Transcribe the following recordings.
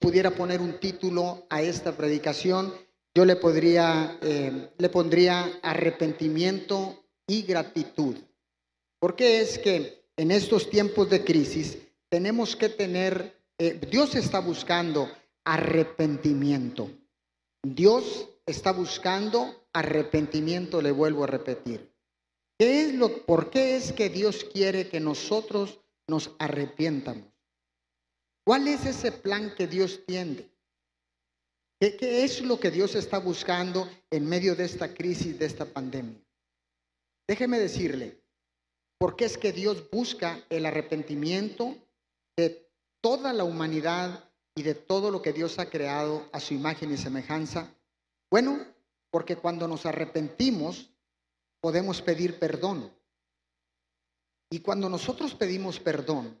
pudiera poner un título a esta predicación, yo le podría, eh, le pondría arrepentimiento y gratitud. Porque es que en estos tiempos de crisis tenemos que tener, eh, Dios está buscando arrepentimiento. Dios está buscando arrepentimiento, le vuelvo a repetir. ¿Qué es lo, ¿Por qué es que Dios quiere que nosotros nos arrepientamos? ¿Cuál es ese plan que Dios tiene? ¿Qué, es lo que Dios está buscando en medio de esta crisis, de esta pandemia? Déjeme decirle, ¿por qué es que Dios busca el arrepentimiento de toda la humanidad y de todo lo que Dios ha creado a su imagen y semejanza? Bueno, porque cuando nos arrepentimos podemos pedir perdón. Y cuando nosotros pedimos perdón,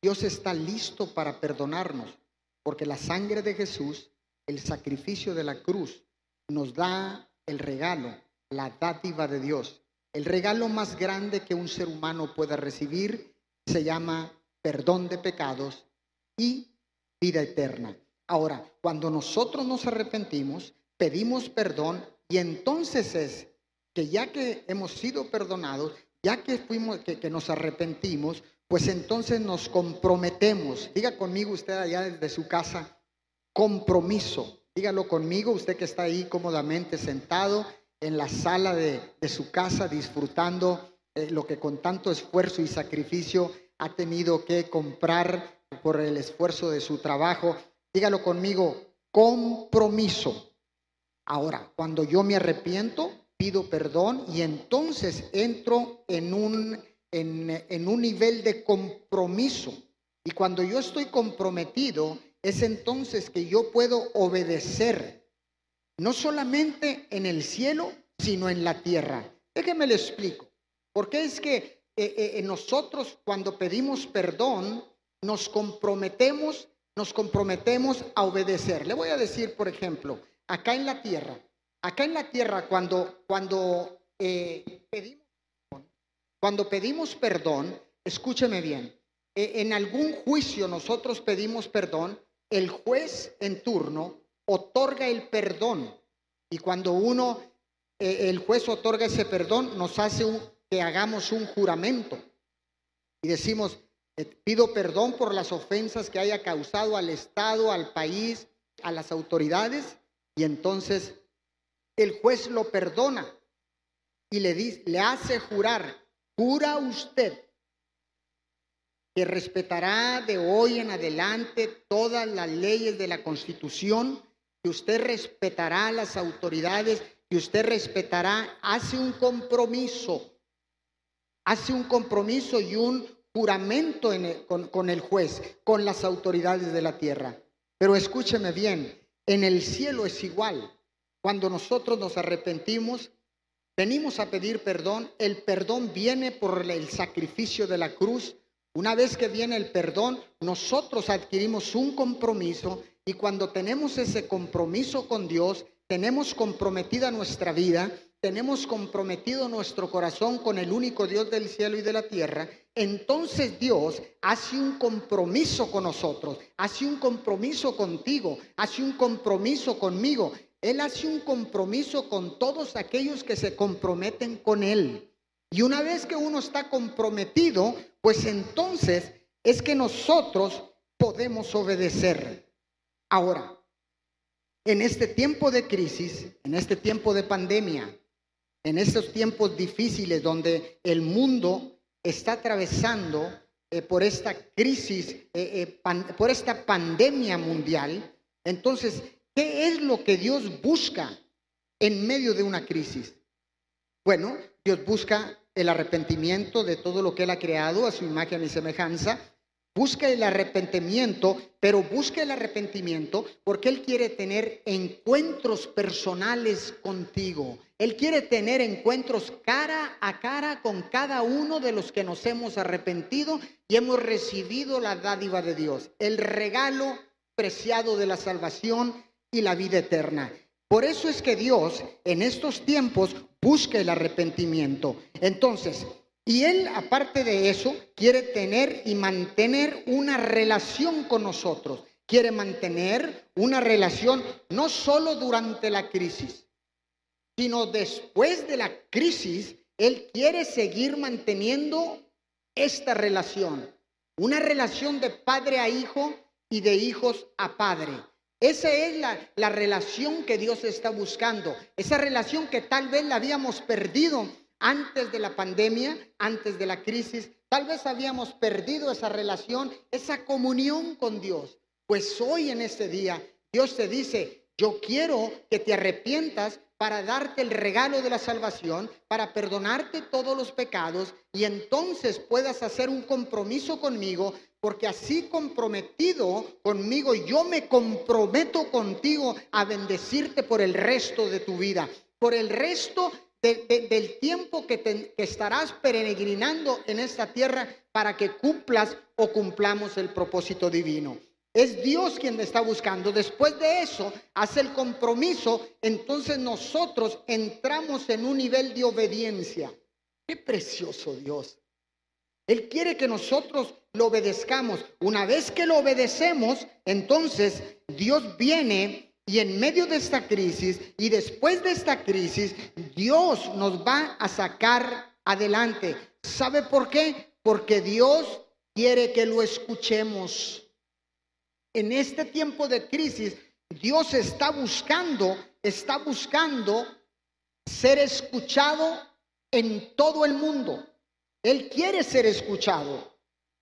Dios está listo para perdonarnos, porque la sangre de Jesús el sacrificio de la cruz nos da el regalo, la dádiva de Dios. El regalo más grande que un ser humano pueda recibir se llama perdón de pecados y vida eterna. Ahora, cuando nosotros nos arrepentimos, pedimos perdón y entonces es que ya que hemos sido perdonados, ya que fuimos que, que nos arrepentimos, pues entonces nos comprometemos. Diga conmigo usted allá desde su casa, compromiso. Dígalo conmigo, usted que está ahí cómodamente sentado en la sala de, su casa disfrutando eh, lo que con tanto esfuerzo y sacrificio ha tenido que comprar por el esfuerzo de su trabajo. Dígalo conmigo, compromiso. Ahora, cuando yo me arrepiento, pido perdón y entonces entro en un, en, un nivel de compromiso. Y cuando yo estoy comprometido, es entonces que yo puedo obedecer, no solamente en el cielo, sino en la tierra. Déjeme le explico. Porque es que eh, eh, nosotros cuando pedimos perdón, nos comprometemos, nos comprometemos a obedecer. Le voy a decir, por ejemplo, acá en la tierra, acá en la tierra cuando, cuando eh, pedimos cuando pedimos perdón, escúcheme bien, en algún juicio nosotros pedimos perdón, el juez en turno otorga el perdón. Y cuando uno, eh, el juez otorga ese perdón, nos hace que hagamos un juramento. Y decimos, eh, pido perdón por las ofensas que haya causado al Estado, al país, a las autoridades y entonces el juez lo perdona y le, dice, le hace jurar, jura usted que respetará de hoy en adelante todas las leyes de la Constitución, que usted respetará las autoridades, que usted respetará, hace un compromiso, hace un compromiso y un juramento con, con el juez, con las autoridades de la tierra. Pero escúcheme bien, en el cielo es igual. Cuando nosotros nos arrepentimos, venimos a pedir perdón, el perdón viene por el sacrificio de la cruz, una vez que viene el perdón, nosotros adquirimos un compromiso y cuando tenemos ese compromiso con Dios, tenemos comprometida nuestra vida, tenemos comprometido nuestro corazón con el único Dios del cielo y de la tierra, entonces Dios hace un compromiso con nosotros, hace un compromiso contigo, hace un compromiso conmigo. Él hace un compromiso con todos aquellos que se comprometen con Él. Y una vez que uno está comprometido, pues entonces es que nosotros podemos obedecer. Ahora, en este tiempo de crisis, en este tiempo de pandemia, en estos tiempos difíciles donde el mundo está atravesando eh, por esta crisis, eh, eh, por esta pandemia mundial, entonces, ¿qué es lo que Dios busca en medio de una crisis? Bueno, Dios busca el arrepentimiento de todo lo que Él ha creado a su imagen y semejanza. Busca el arrepentimiento, pero busca el arrepentimiento porque Él quiere tener encuentros personales contigo. Él quiere tener encuentros cara a cara con cada uno de los que nos hemos arrepentido y hemos recibido la dádiva de Dios, el regalo preciado de la salvación y la vida eterna. Por eso es que Dios en estos tiempos busca el arrepentimiento. Entonces, y Él, aparte de eso, quiere tener y mantener una relación con nosotros. quiere mantener una relación no solo durante la crisis, sino después de la crisis, Él quiere seguir manteniendo esta relación, una relación de padre a hijo y de hijos a padre. Esa es la, la, relación que Dios está buscando, esa relación que tal vez la habíamos perdido antes de la pandemia, antes de la crisis, tal vez habíamos perdido esa relación, esa comunión con Dios. Pues hoy en este día Dios te dice, yo quiero que te arrepientas para darte el regalo de la salvación, para perdonarte todos los pecados y entonces puedas hacer un compromiso conmigo, porque así comprometido conmigo, yo me comprometo contigo a bendecirte por el resto de tu vida, por el resto del tiempo que, estarás peregrinando en esta tierra para que cumplas o cumplamos el propósito divino. Es Dios quien está buscando. Después de eso, hace el compromiso, entonces nosotros entramos en un nivel de obediencia. Qué precioso Dios. Él quiere que nosotros lo obedezcamos. Una vez que lo obedecemos, entonces Dios viene y en medio de esta crisis y después de esta crisis, Dios nos va a sacar adelante. ¿Sabe por qué? Porque Dios quiere que lo escuchemos. En este tiempo de crisis, Dios está buscando, está buscando ser escuchado en todo el mundo. Él quiere ser escuchado.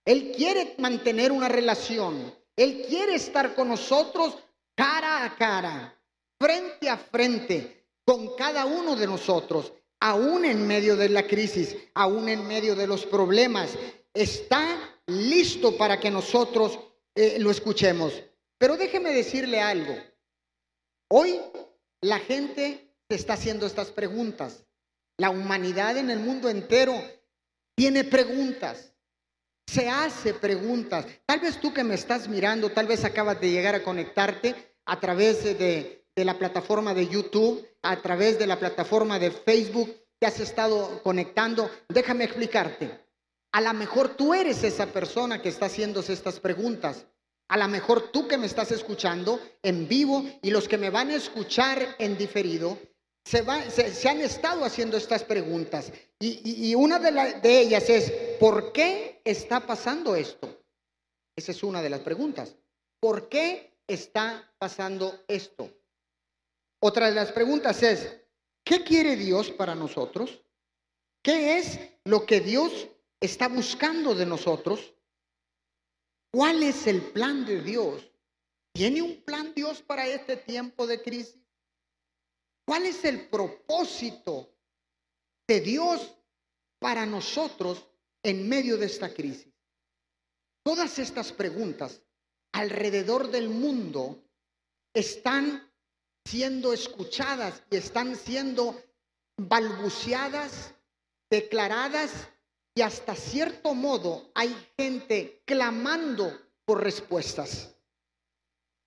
Él quiere mantener una relación. Él quiere estar con nosotros cara a cara, frente a frente, con cada uno de nosotros, aún en medio de la crisis, aún en medio de los problemas. Está listo para que nosotros eh, lo escuchemos. Pero déjeme decirle algo. Hoy la gente se está haciendo estas preguntas. La humanidad en el mundo entero tiene preguntas. Se hace preguntas. Tal vez tú que me estás mirando, tal vez acabas de llegar a conectarte a través de, la plataforma de YouTube, a través de la plataforma de Facebook, te has estado conectando. Déjame explicarte. A lo mejor tú eres esa persona que está haciéndose estas preguntas. A lo mejor tú que me estás escuchando en vivo y los que me van a escuchar en diferido, se, se, han estado haciendo estas preguntas. Y, una de, de ellas es, ¿por qué está pasando esto? Esa es una de las preguntas. ¿Por qué está pasando esto? Otra de las preguntas es, ¿qué quiere Dios para nosotros? ¿Qué es lo que Dios está buscando de nosotros? ¿Cuál es el plan de Dios? ¿Tiene un plan Dios para este tiempo de crisis? ¿Cuál es el propósito de Dios para nosotros en medio de esta crisis? Todas estas preguntas alrededor del mundo están siendo escuchadas y están siendo balbuceadas, declaradas y hasta cierto modo hay gente clamando por respuestas.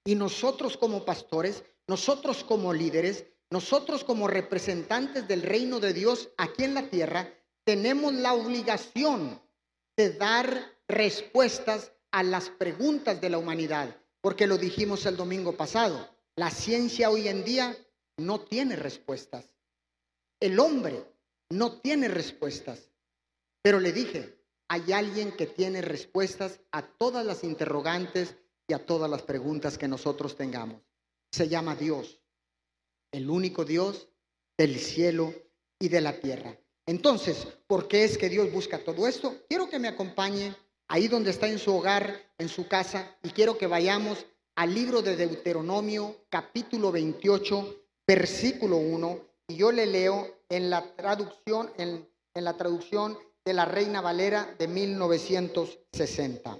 Y nosotros como pastores, nosotros como líderes, nosotros como representantes del reino de Dios aquí en la tierra, tenemos la obligación de dar respuestas a las preguntas de la humanidad, porque lo dijimos el domingo pasado, la ciencia hoy en día no tiene respuestas. El hombre no tiene respuestas. Pero le dije, hay alguien que tiene respuestas a todas las interrogantes y a todas las preguntas que nosotros tengamos. Se llama Dios, el único Dios del cielo y de la tierra. Entonces, ¿por qué es que Dios busca todo esto? Quiero que me acompañe ahí donde está en su hogar, en su casa, y quiero que vayamos al libro de Deuteronomio, capítulo 28, versículo 1, y yo le leo en la traducción, en, en la traducción de la Reina Valera de 1960.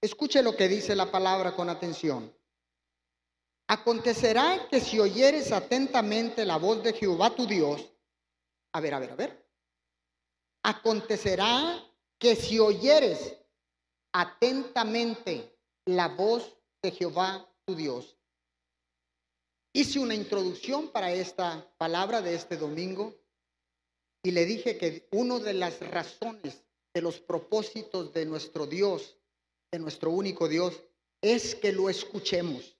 Escuche lo que dice la palabra con atención. Acontecerá que si oyeres atentamente la voz de Jehová tu Dios, a ver, a ver, a ver. Acontecerá que si oyeres atentamente la voz de Jehová tu Dios. Hice una introducción para esta palabra de este domingo y le dije que una de las razones de los propósitos de nuestro Dios, de nuestro único Dios, es que lo escuchemos.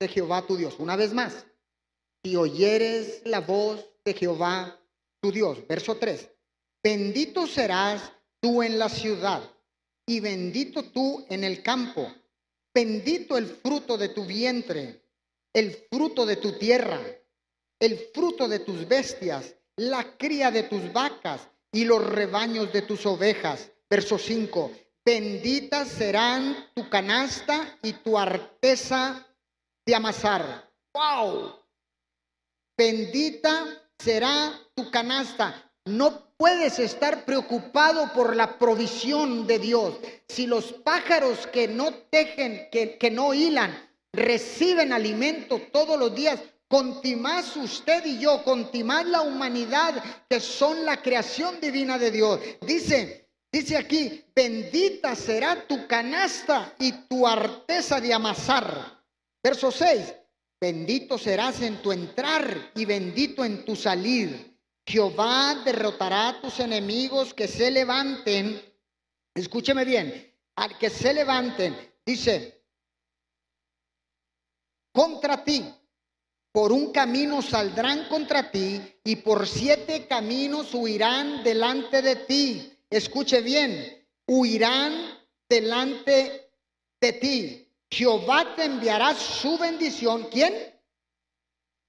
de Jehová tu Dios. Una vez más, si oyeres la voz de Jehová tu Dios. Verso 3. Bendito serás tú en la ciudad y bendito tú en el campo. Bendito el fruto de tu vientre, el fruto de tu tierra, el fruto de tus bestias, la cría de tus vacas y los rebaños de tus ovejas. Verso 5. Benditas serán tu canasta y tu arteza de amasar. ¡Wow! Bendita será tu canasta. No puedes estar preocupado por la provisión de Dios. Si los pájaros que no tejen, que, que no hilan, reciben alimento todos los días, contimás usted y yo, contimás la humanidad que son la creación divina de Dios. Dice, dice aquí, bendita será tu canasta y tu arteza de amasar. Verso 6, bendito serás en tu entrar y bendito en tu salir. Jehová derrotará a tus enemigos que se levanten. Escúcheme bien, al que se levanten, dice, contra ti por un camino saldrán contra ti y por siete caminos huirán delante de ti. Escuche bien, huirán delante de ti. Jehová te enviará su bendición. ¿Quién?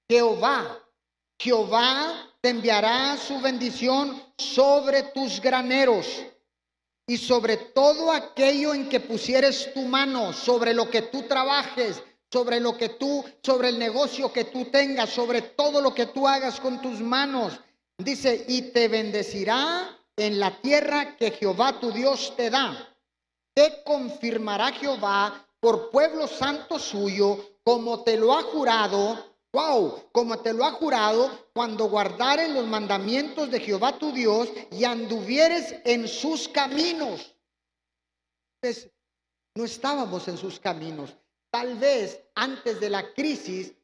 Jehová. Jehová te enviará su bendición sobre tus graneros y sobre todo aquello en que pusieres tu mano, sobre lo que tú trabajes, sobre lo que tú, sobre el negocio que tú tengas, sobre todo lo que tú hagas con tus manos. Dice, y te bendecirá en la tierra que Jehová tu Dios te da. Te confirmará Jehová por pueblo santo suyo, como te lo ha jurado. Wow, como te lo ha jurado cuando guardares los mandamientos de Jehová tu Dios y anduvieres en sus caminos. Pues, no estábamos en sus caminos. Tal vez antes de la crisis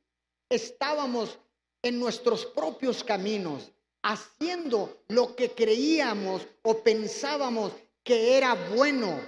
estábamos en nuestros propios caminos, haciendo lo que creíamos o pensábamos que era bueno,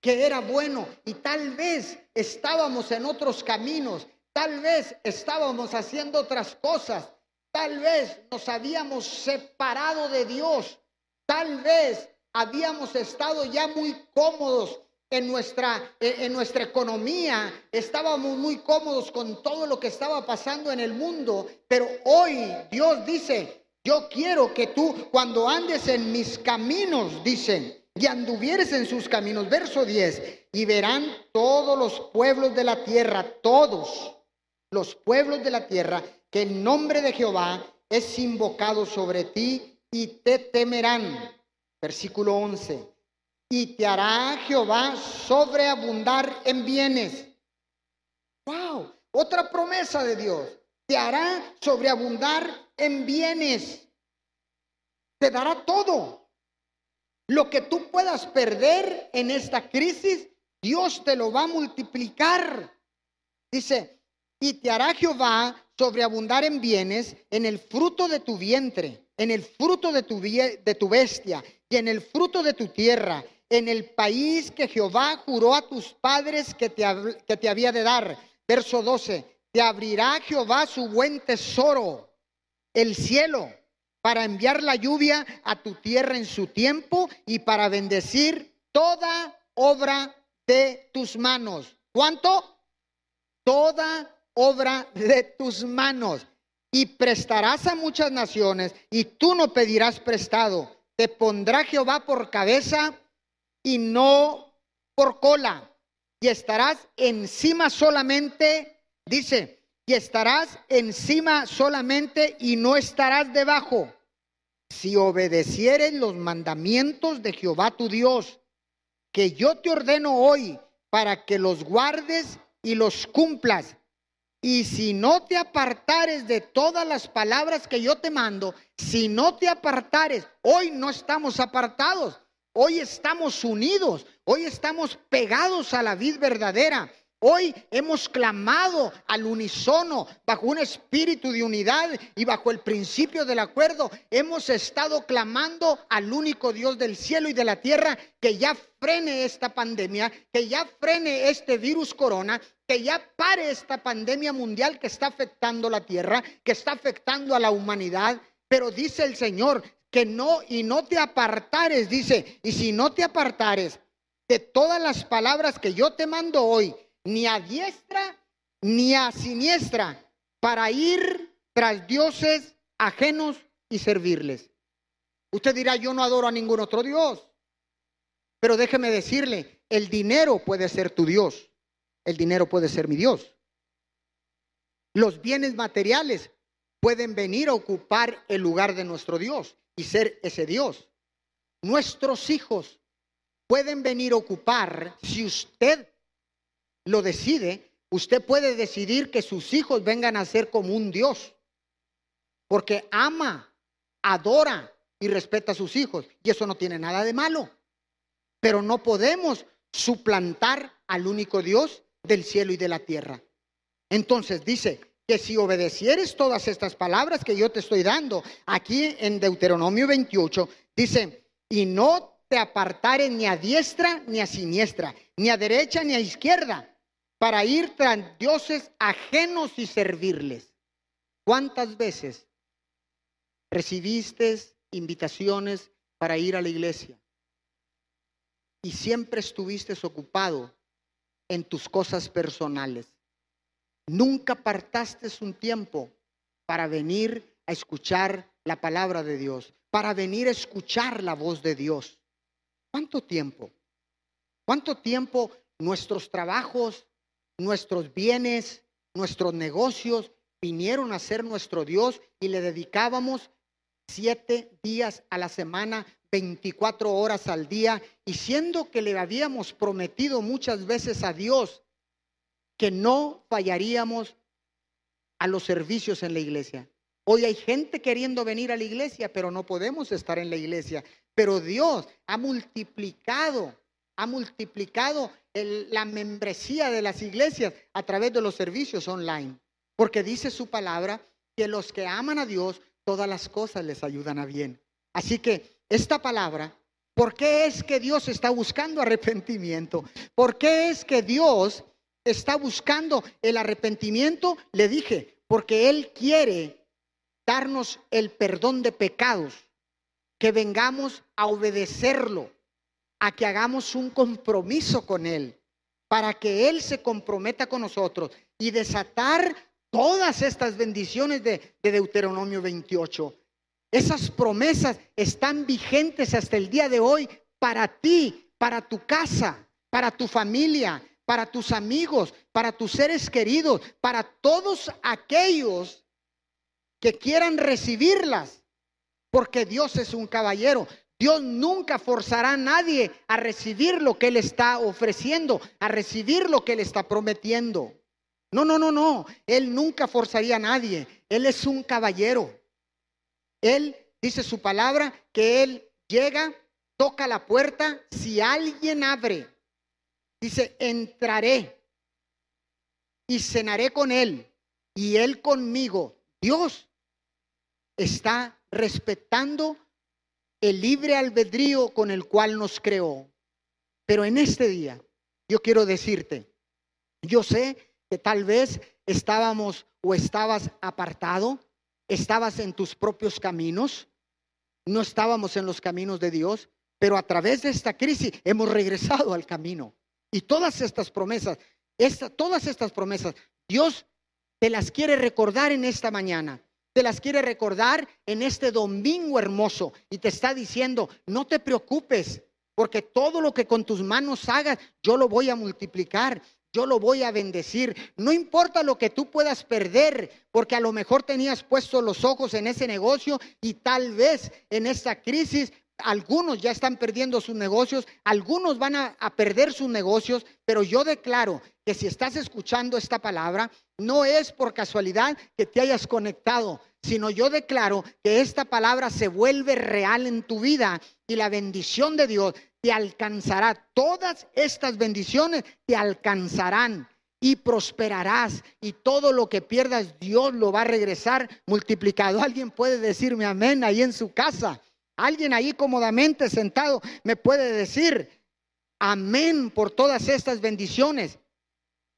que era bueno. Y tal vez estábamos en otros caminos, tal vez estábamos haciendo otras cosas, tal vez nos habíamos separado de Dios, tal vez habíamos estado ya muy cómodos en nuestra, en nuestra economía, estábamos muy cómodos con todo lo que estaba pasando en el mundo, pero hoy Dios dice, yo quiero que tú cuando andes en mis caminos, dicen, y anduvieres en sus caminos, verso 10, y verán todos los pueblos de la tierra, todos los pueblos de la tierra, que el nombre de Jehová es invocado sobre ti y te temerán. Versículo 11 y te hará Jehová sobreabundar en bienes. Wow, otra promesa de Dios. Te hará sobreabundar en bienes. Te dará todo. Lo que tú puedas perder en esta crisis, Dios te lo va a multiplicar. Dice, y te hará Jehová sobreabundar en bienes, en el fruto de tu vientre, en el fruto de tu, de tu bestia y en el fruto de tu tierra en el país que Jehová juró a tus padres que te, que te había de dar. Verso 12, te abrirá Jehová su buen tesoro, el cielo, para enviar la lluvia a tu tierra en su tiempo y para bendecir toda obra de tus manos. ¿Cuánto? Toda obra de tus manos. Y prestarás a muchas naciones y tú no pedirás prestado. Te pondrá Jehová por cabeza y no por cola. Y estarás encima solamente, dice, y estarás encima solamente y no estarás debajo. Si obedecieres los mandamientos de Jehová tu Dios, que yo te ordeno hoy para que los guardes y los cumplas. Y si no te apartares de todas las palabras que yo te mando, si no te apartares, hoy no estamos apartados, hoy estamos unidos, hoy estamos pegados a la vid verdadera. Hoy hemos clamado al unísono, bajo un espíritu de unidad y bajo el principio del acuerdo. Hemos estado clamando al único Dios del cielo y de la tierra que ya frene esta pandemia, que ya frene este virus corona, que ya pare esta pandemia mundial que está afectando la tierra, que está afectando a la humanidad. Pero dice el Señor que no y no te apartares, dice, y si no te apartares de todas las palabras que yo te mando hoy, ni a diestra ni a siniestra, para ir tras dioses ajenos y servirles. Usted dirá, yo no adoro a ningún otro Dios. Pero déjeme decirle, el dinero puede ser tu Dios. El dinero puede ser mi Dios. Los bienes materiales pueden venir a ocupar el lugar de nuestro Dios y ser ese Dios. Nuestros hijos pueden venir a ocupar, si usted lo decide, usted puede decidir que sus hijos vengan a ser como un Dios, porque ama, adora y respeta a sus hijos, y eso no tiene nada de malo. Pero no podemos suplantar al único Dios del cielo y de la tierra. Entonces dice que si obedecieres todas estas palabras que yo te estoy dando, aquí en Deuteronomio 28, dice, y no te apartares ni a diestra ni a siniestra, ni a derecha ni a izquierda, para ir tras dioses ajenos y servirles. ¿Cuántas veces recibiste invitaciones para ir a la iglesia? Y siempre estuviste ocupado en tus cosas personales. Nunca apartaste un tiempo para venir a escuchar la palabra de Dios, para venir a escuchar la voz de Dios. ¿Cuánto tiempo? ¿Cuánto tiempo nuestros trabajos, nuestros bienes, nuestros negocios vinieron a ser nuestro Dios y le dedicábamos siete días a la semana, 24 horas al día, y siendo que le habíamos prometido muchas veces a Dios que no fallaríamos a los servicios en la iglesia. Hoy hay gente queriendo venir a la iglesia, pero no podemos estar en la iglesia. Pero Dios ha multiplicado, ha multiplicado la membresía de las iglesias a través de los servicios online. Porque dice su palabra que los que aman a Dios, todas las cosas les ayudan a bien. Así que esta palabra, ¿por qué es que Dios está buscando arrepentimiento? ¿Por qué es que Dios está buscando el arrepentimiento? Le dije, porque Él quiere darnos el perdón de pecados, que vengamos a obedecerlo a que hagamos un compromiso con Él, para que Él se comprometa con nosotros y desatar todas estas bendiciones de, Deuteronomio 28. Esas promesas están vigentes hasta el día de hoy para ti, para tu casa, para tu familia, para tus amigos, para tus seres queridos, para todos aquellos que quieran recibirlas, porque Dios es un caballero. Dios nunca forzará a nadie a recibir lo que Él está ofreciendo, a recibir lo que Él está prometiendo. No, no, no, no. Él nunca forzaría a nadie. Él es un caballero. Él dice su palabra que Él llega, toca la puerta. Si alguien abre, dice, entraré y cenaré con Él y Él conmigo. Dios está respetando el libre albedrío con el cual nos creó. Pero en este día, yo quiero decirte, yo sé que tal vez estábamos o estabas apartado, estabas en tus propios caminos, no estábamos en los caminos de Dios, pero a través de esta crisis hemos regresado al camino. Y todas estas promesas, todas estas promesas, Dios te las quiere recordar en esta mañana te las quiere recordar en este domingo hermoso y te está diciendo, no te preocupes, porque todo lo que con tus manos hagas, yo lo voy a multiplicar. Yo lo voy a bendecir. No importa lo que tú puedas perder, porque a lo mejor tenías puestos los ojos en ese negocio y tal vez en esta crisis algunos ya están perdiendo sus negocios, algunos van a, perder sus negocios, pero yo declaro que si estás escuchando esta palabra, no es por casualidad que te hayas conectado, sino yo declaro que esta palabra se vuelve real en tu vida y la bendición de Dios te alcanzará. Todas estas bendiciones te alcanzarán y prosperarás y todo lo que pierdas Dios lo va a regresar multiplicado. Alguien puede decirme amén ahí en su casa. Alguien ahí cómodamente sentado me puede decir amén por todas estas bendiciones.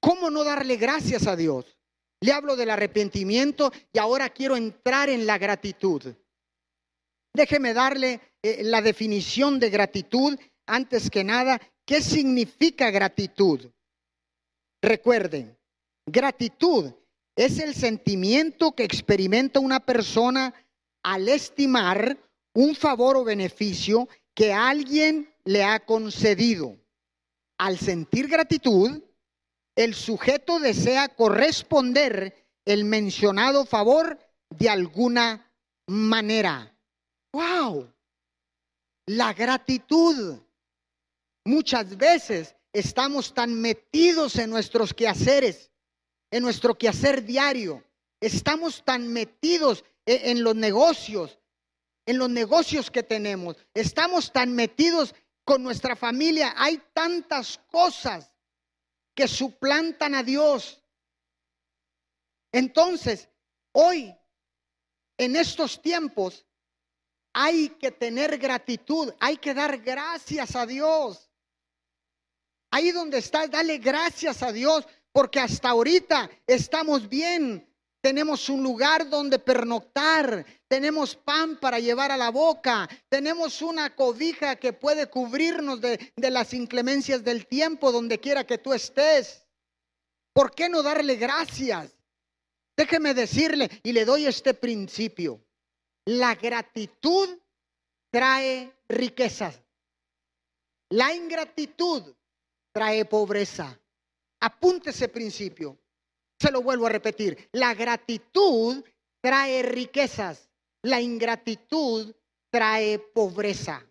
¿Cómo no darle gracias a Dios? Le hablo del arrepentimiento y ahora quiero entrar en la gratitud. Déjeme darle eh, la definición de gratitud antes que nada. ¿Qué significa gratitud? Recuerden, gratitud es el sentimiento que experimenta una persona al estimar un favor o beneficio que alguien le ha concedido. Al sentir gratitud, el sujeto desea corresponder el mencionado favor de alguna manera. ¡Wow! La gratitud. Muchas veces estamos tan metidos en nuestros quehaceres, en nuestro quehacer diario. Estamos tan metidos en, en los negocios, en los negocios que tenemos. Estamos tan metidos con nuestra familia. Hay tantas cosas que suplantan a Dios. Entonces, hoy, en estos tiempos, hay que tener gratitud, hay que dar gracias a Dios. Ahí donde estás, dale gracias a Dios, porque hasta ahorita estamos bien. Tenemos un lugar donde pernoctar, tenemos pan para llevar a la boca, tenemos una cobija que puede cubrirnos de, de las inclemencias del tiempo donde quiera que tú estés. ¿Por qué no darle gracias? Déjeme decirle y le doy este principio. La gratitud trae riquezas. La ingratitud trae pobreza. Apunte ese principio. Se lo vuelvo a repetir. La gratitud trae riquezas. La ingratitud trae pobreza.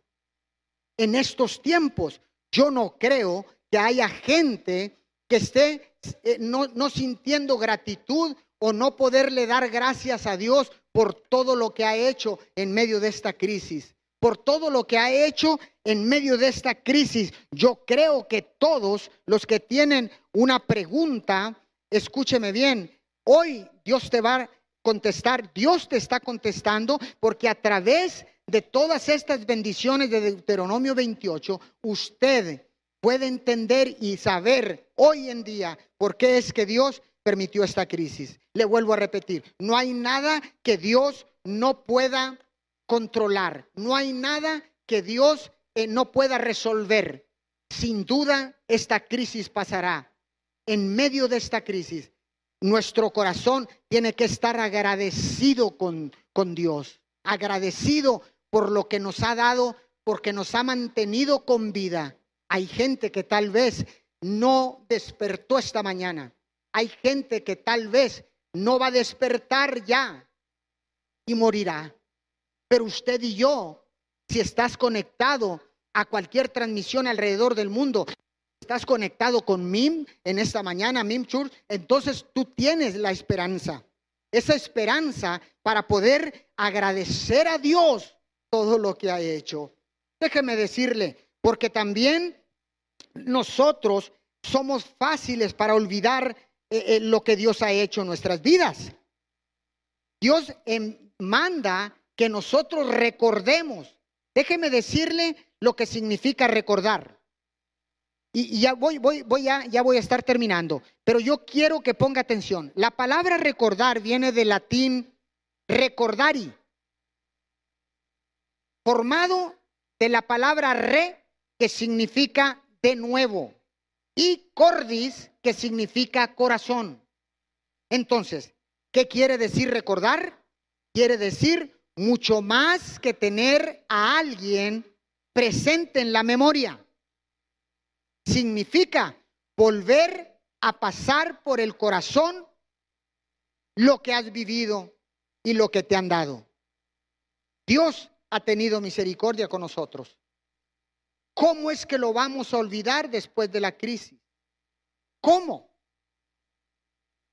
En estos tiempos, yo no creo que haya gente que esté eh, no, no sintiendo gratitud o no poderle dar gracias a Dios por todo lo que ha hecho en medio de esta crisis, por todo lo que ha hecho en medio de esta crisis. Yo creo que todos los que tienen una pregunta escúcheme bien, hoy Dios te va contestar, Dios te está contestando porque a través de todas estas bendiciones de Deuteronomio 28, usted puede entender y saber hoy en día por qué es que Dios permitió esta crisis. Le vuelvo a repetir, no hay nada que Dios no pueda controlar, no hay nada que Dios eh, no pueda resolver. Sin duda, esta crisis pasará en medio de esta crisis, nuestro corazón tiene que estar agradecido con, con Dios, agradecido por lo que nos ha dado, porque nos ha mantenido con vida. Hay gente que tal vez no despertó esta mañana. Hay gente que tal vez no va a despertar ya y morirá. Pero usted y yo, si estás conectado a cualquier transmisión alrededor del mundo, estás conectado con MIM en esta mañana, MIM Church, entonces tú tienes la esperanza. Esa esperanza para poder agradecer a Dios todo lo que ha hecho. Déjeme decirle, porque también nosotros somos fáciles para olvidar eh, eh, lo que Dios ha hecho en nuestras vidas. Dios em, manda que nosotros recordemos. Déjeme decirle lo que significa recordar. Y, ya voy, voy, voy a, ya voy a estar terminando, pero yo quiero que ponga atención. La palabra recordar viene del latín recordari, formado de la palabra re, que significa de nuevo, y cordis, que significa corazón. Entonces, ¿qué quiere decir recordar? Quiere decir mucho más que tener a alguien presente en la memoria significa volver a pasar por el corazón lo que has vivido y lo que te han dado. Dios ha tenido misericordia con nosotros. ¿Cómo es que lo vamos a olvidar después de la crisis? ¿Cómo?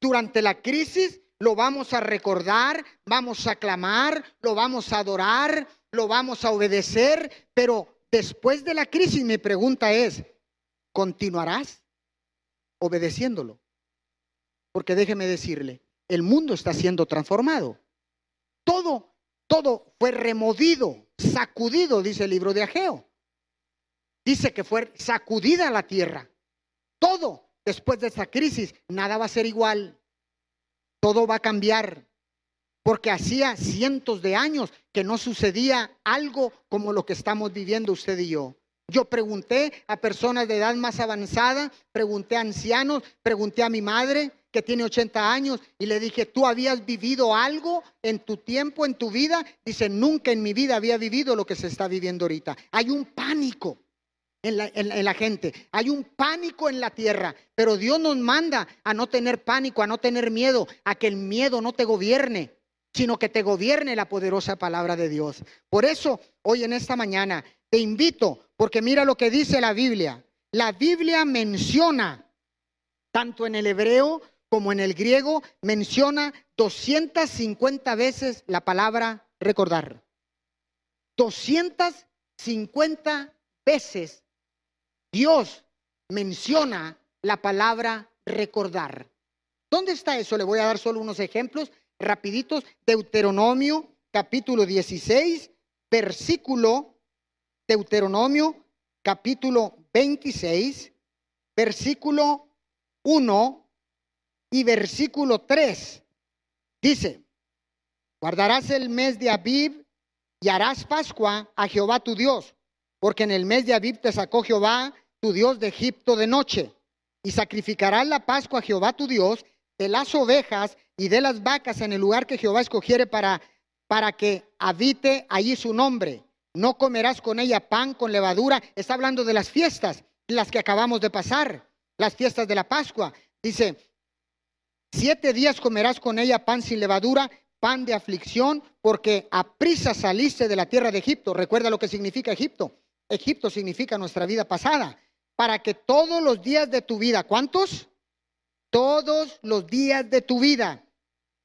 Durante la crisis lo vamos a recordar, vamos a clamar, lo vamos a adorar, lo vamos a obedecer, pero después de la crisis mi pregunta es, ¿continuarás obedeciéndolo? Porque déjeme decirle, el mundo está siendo transformado. Todo, todo fue removido, sacudido, dice el libro de Ageo. Dice que fue sacudida la tierra. Todo después de esta crisis, nada va a ser igual. Todo va a cambiar. Porque hacía cientos de años que no sucedía algo como lo que estamos viviendo usted y yo. Yo pregunté a personas de edad más avanzada, pregunté a ancianos, pregunté a mi madre que tiene 80 años y le dije, ¿tú habías vivido algo en tu tiempo, en tu vida? Dice, nunca en mi vida había vivido lo que se está viviendo ahorita. Hay un pánico en la, gente. Hay un pánico en la tierra, pero Dios nos manda a no tener pánico, a no tener miedo, a que el miedo no te gobierne, sino que te gobierne la poderosa palabra de Dios. Por eso, hoy en esta mañana, te invito, porque mira lo que dice la Biblia. La Biblia menciona, tanto en el hebreo como en el griego, menciona 250 veces la palabra recordar. 250 veces Dios menciona la palabra recordar. ¿Dónde está eso? Le voy a dar solo unos ejemplos rapiditos. Deuteronomio capítulo 16, versículo Deuteronomio capítulo 26, versículo 1 y versículo 3. Dice, guardarás el mes de Abib y harás Pascua a Jehová tu Dios porque en el mes de Abib te sacó Jehová, tu Dios, de Egipto de noche. Y sacrificarás la Pascua a Jehová tu Dios de las ovejas y de las vacas en el lugar que Jehová escogiere para, para que habite allí su nombre. No comerás con ella pan con levadura. Está hablando de las fiestas, las que acabamos de pasar, las fiestas de la Pascua. Dice, siete días comerás con ella pan sin levadura, pan de aflicción, porque a prisa saliste de la tierra de Egipto. Recuerda lo que significa Egipto. Egipto significa nuestra vida pasada, para que todos los días de tu vida, ¿cuántos? Todos los días de tu vida,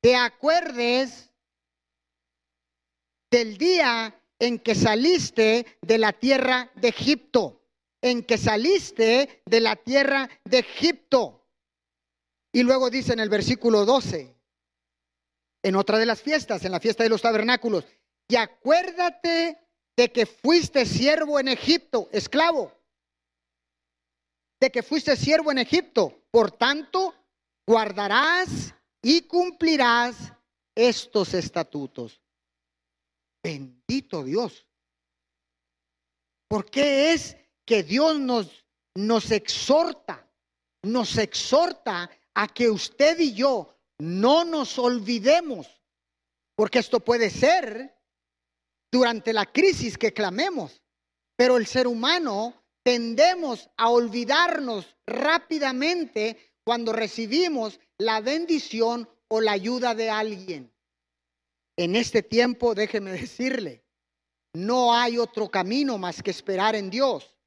te acuerdes del día en que saliste de la tierra de Egipto, en que saliste de la tierra de Egipto. Y luego dice en el versículo 12, en otra de las fiestas, en la fiesta de los tabernáculos, y acuérdate de que fuiste siervo en Egipto, esclavo, de que fuiste siervo en Egipto. Por tanto, guardarás y cumplirás estos estatutos. Bendito Dios. ¿Por qué es que Dios nos, nos exhorta, nos exhorta a que usted y yo no nos olvidemos? Porque esto puede ser durante la crisis que clamemos. Pero el ser humano tendemos a olvidarnos rápidamente cuando recibimos la bendición o la ayuda de alguien. En este tiempo, déjeme decirle, no hay otro camino más que esperar en Dios.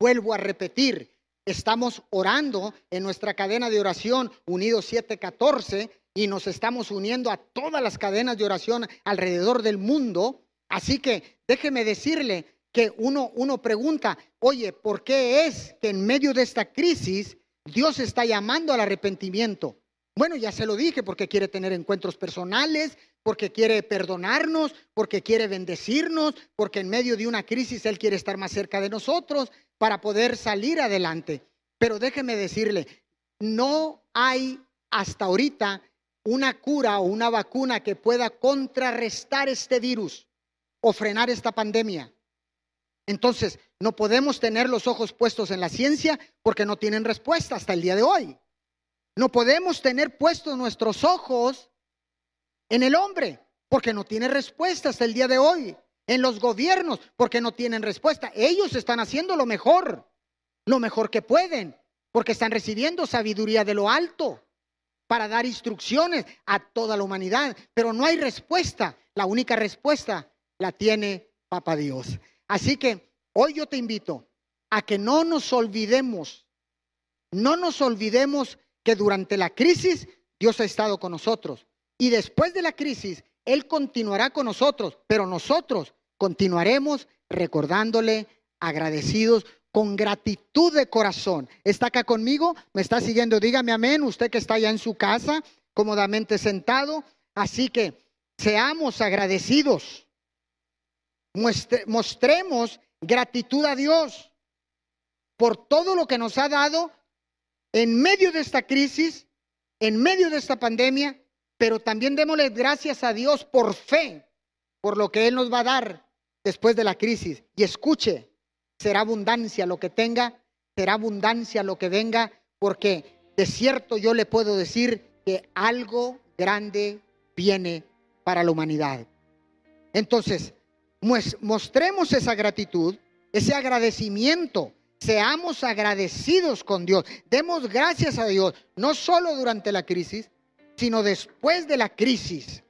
Vuelvo a repetir, estamos orando en nuestra cadena de oración Unidos 714 y nos estamos uniendo a todas las cadenas de oración alrededor del mundo Así que déjeme decirle que uno, uno pregunta, oye, ¿por qué es que en medio de esta crisis Dios está llamando al arrepentimiento? Bueno, ya se lo dije, porque quiere tener encuentros personales, porque quiere perdonarnos, porque quiere bendecirnos, porque en medio de una crisis Él quiere estar más cerca de nosotros para poder salir adelante. Pero déjeme decirle, no hay hasta ahorita una cura o una vacuna que pueda contrarrestar este virus o frenar esta pandemia. Entonces, no podemos tener los ojos puestos en la ciencia porque no tienen respuesta hasta el día de hoy. No podemos tener puestos nuestros ojos en el hombre porque no tiene respuesta hasta el día de hoy. En los gobiernos porque no tienen respuesta. Ellos están haciendo lo mejor, lo mejor que pueden, porque están recibiendo sabiduría de lo alto para dar instrucciones a toda la humanidad. Pero no hay respuesta. La única respuesta la tiene Papá Dios. Así que hoy yo te invito a que no nos olvidemos, no nos olvidemos que durante la crisis Dios ha estado con nosotros. Y después de la crisis, Él continuará con nosotros, pero nosotros continuaremos recordándole agradecidos con gratitud de corazón. ¿Está acá conmigo? ¿Me está siguiendo? Dígame amén. Usted que está allá en su casa, cómodamente sentado. Así que seamos agradecidos. mostremos gratitud a Dios por todo lo que nos ha dado en medio de esta crisis, en medio de esta pandemia, pero también démosle gracias a Dios por fe, por lo que Él nos va a dar después de la crisis. Y escuche, será abundancia lo que tenga, será abundancia lo que venga, porque de cierto yo le puedo decir que algo grande viene para la humanidad. Entonces, mostremos esa gratitud, ese agradecimiento, seamos agradecidos con Dios, demos gracias a Dios, no solo durante la crisis, sino después de la crisis.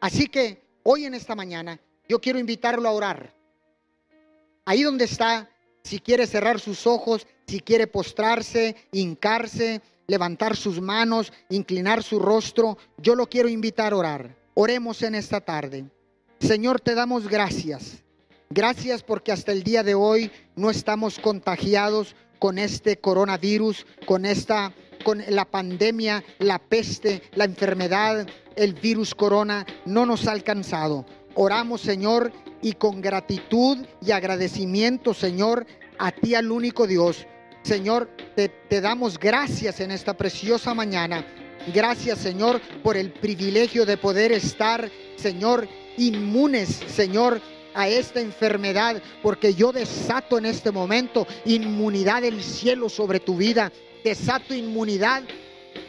Así que hoy en esta mañana yo quiero invitarlo a orar. Ahí donde está, si quiere cerrar sus ojos, si quiere postrarse, hincarse, levantar sus manos, inclinar su rostro, yo lo quiero invitar a orar. Oremos en esta tarde. Señor, te damos gracias. Gracias porque hasta el día de hoy no estamos contagiados con este coronavirus, con esta con la pandemia, la peste, la enfermedad, el virus corona no nos ha alcanzado. Oramos, Señor, y con gratitud y agradecimiento, Señor, a ti, al único Dios. Señor, te, te damos gracias en esta preciosa mañana. Gracias, Señor, por el privilegio de poder estar, Señor, inmunes, Señor, a esta enfermedad, porque yo desato en este momento inmunidad del cielo sobre tu vida, desato inmunidad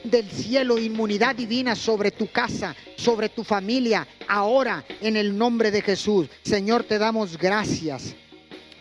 del cielo, inmunidad divina sobre tu casa, sobre tu familia, ahora en el nombre de Jesús. Señor, te damos gracias.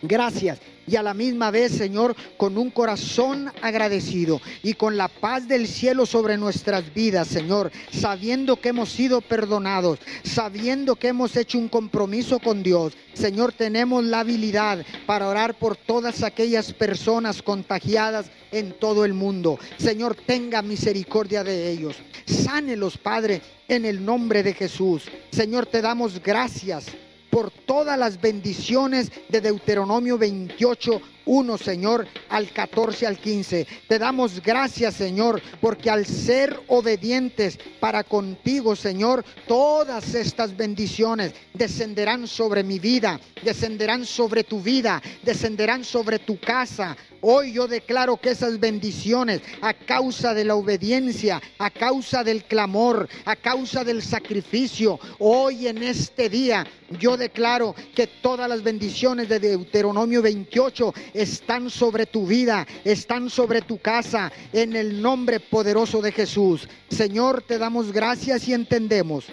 Gracias y a la misma vez, Señor, con un corazón agradecido y con la paz del cielo sobre nuestras vidas, Señor, sabiendo que hemos sido perdonados, sabiendo que hemos hecho un compromiso con Dios. Señor, tenemos la habilidad para orar por todas aquellas personas contagiadas en todo el mundo. Señor, tenga misericordia de ellos. Sánelos, Padre, en el nombre de Jesús. Señor, te damos gracias por todas las bendiciones de Deuteronomio 28, 1, Señor, al 14 al 15. Te damos gracias, Señor, porque al ser obedientes para contigo, Señor, todas estas bendiciones descenderán sobre mi vida, descenderán sobre tu vida, descenderán sobre tu casa. Hoy yo declaro que esas bendiciones, a causa de la obediencia, a causa del clamor, a causa del sacrificio, hoy en este día, yo declaro que todas las bendiciones de Deuteronomio 28 están sobre tu vida, están sobre tu casa, en el nombre poderoso de Jesús. Señor, te damos gracias y entendemos,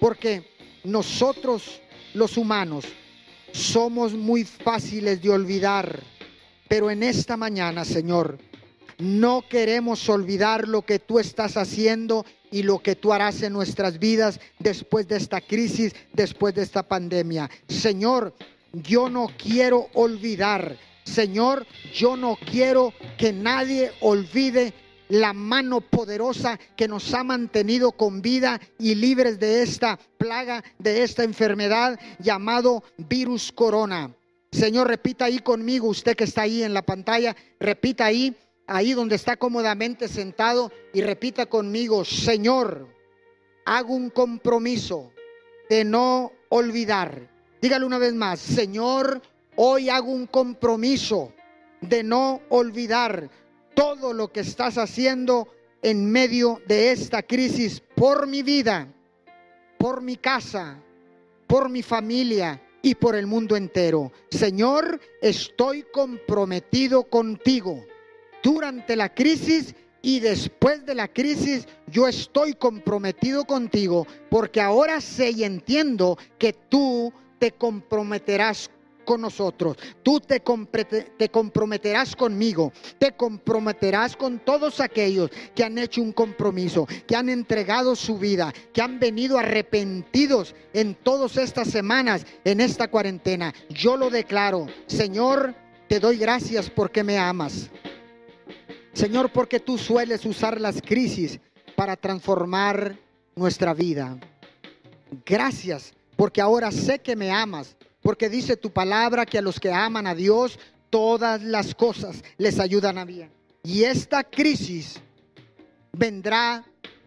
porque nosotros los humanos somos muy fáciles de olvidar, pero en esta mañana, Señor, no queremos olvidar lo que tú estás haciendo y lo que tú harás en nuestras vidas después de esta crisis, después de esta pandemia. Señor, yo no quiero olvidar Señor, yo no quiero que nadie olvide la mano poderosa que nos ha mantenido con vida y libres de esta plaga, de esta enfermedad llamado virus corona. Señor, repita ahí conmigo, usted que está ahí en la pantalla, repita ahí, ahí donde está cómodamente sentado y repita conmigo, Señor, hago un compromiso de no olvidar. Dígale una vez más, Señor, Hoy hago un compromiso de no olvidar todo lo que estás haciendo en medio de esta crisis por mi vida, por mi casa, por mi familia y por el mundo entero. Señor, estoy comprometido contigo. Durante la crisis y después de la crisis, yo estoy comprometido contigo porque ahora sé y entiendo que tú te comprometerás con nosotros. Tú te, te, comprometerás conmigo, te comprometerás con todos aquellos que han hecho un compromiso, que han entregado su vida, que han venido arrepentidos en todas estas semanas, en esta cuarentena. Yo lo declaro, Señor, te doy gracias porque me amas. Señor, porque tú sueles usar las crisis para transformar nuestra vida. Gracias, porque ahora sé que me amas, porque dice tu palabra que a los que aman a Dios, todas las cosas les ayudan a bien. Y esta crisis vendrá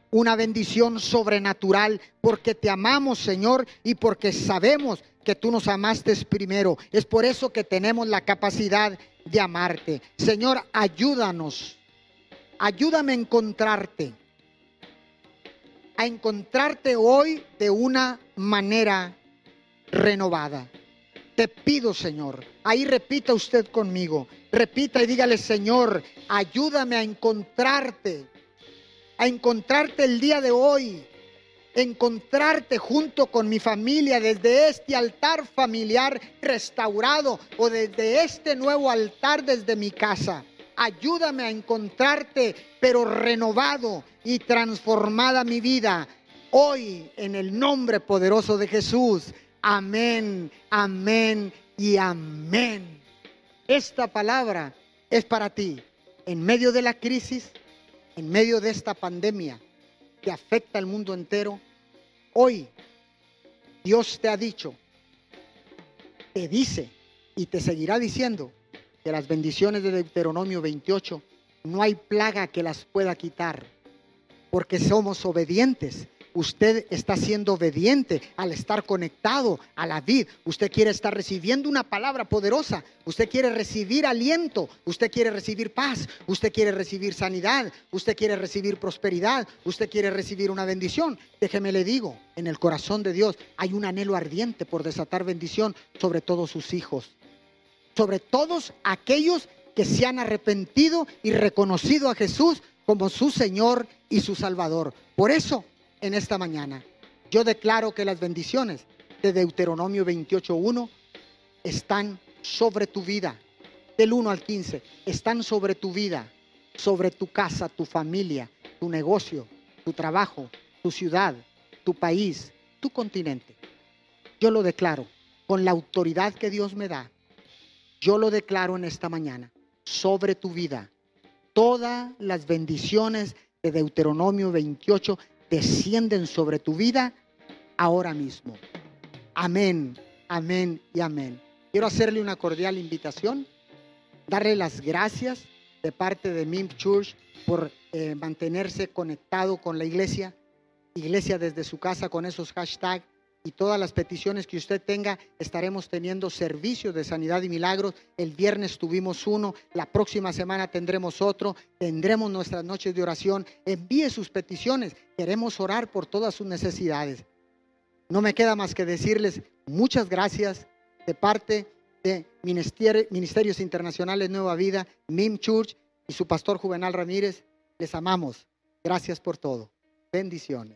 una bendición sobrenatural porque te amamos, Señor, y porque sabemos que tú nos amaste primero. Es por eso que tenemos la capacidad de amarte. Señor, ayúdanos. Ayúdame a encontrarte a encontrarte hoy de una manera renovada. Te pido, Señor, ahí repita usted conmigo, repita y dígale, Señor, ayúdame a encontrarte, a encontrarte el día de hoy, encontrarte junto con mi familia desde este altar familiar restaurado o desde este nuevo altar desde mi casa. Ayúdame a encontrarte, pero renovado y transformada mi vida. Hoy, en el nombre poderoso de Jesús. Amén, amén y amén. Esta palabra es para ti. En medio de la crisis, en medio de esta pandemia que afecta al mundo entero, hoy Dios te ha dicho, te dice y te seguirá diciendo de las bendiciones de Deuteronomio 28, no hay plaga que las pueda quitar, porque somos obedientes. Usted está siendo obediente al estar conectado a la vid. Usted quiere estar recibiendo una palabra poderosa. Usted quiere recibir aliento. Usted quiere recibir paz. Usted quiere recibir sanidad. Usted quiere recibir prosperidad. Usted quiere recibir una bendición. Déjeme le digo, en el corazón de Dios hay un anhelo ardiente por desatar bendición sobre todos sus hijos sobre todos aquellos que se han arrepentido y reconocido a Jesús como su Señor y su Salvador. Por eso, en esta mañana, yo declaro que las bendiciones de Deuteronomio 28.1 están sobre tu vida, del 1 al 15, están sobre tu vida, sobre tu casa, tu familia, tu negocio, tu trabajo, tu ciudad, tu país, tu continente. Yo lo declaro con la autoridad que Dios me da yo lo declaro en esta mañana sobre tu vida. Todas las bendiciones de Deuteronomio 28 descienden sobre tu vida ahora mismo. Amén, amén y amén. Quiero hacerle una cordial invitación, darle las gracias de parte de MIM Church por eh, mantenerse conectado con la iglesia, iglesia desde su casa con esos hashtags y todas las peticiones que usted tenga, estaremos teniendo servicios de sanidad y milagros. El viernes tuvimos uno, la próxima semana tendremos otro, tendremos nuestras noches de oración. Envíe sus peticiones, queremos orar por todas sus necesidades. No me queda más que decirles muchas gracias de parte de Ministerios Internacionales Nueva Vida, MIM Church y su pastor Juvenal Ramírez. Les amamos. Gracias por todo. Bendiciones.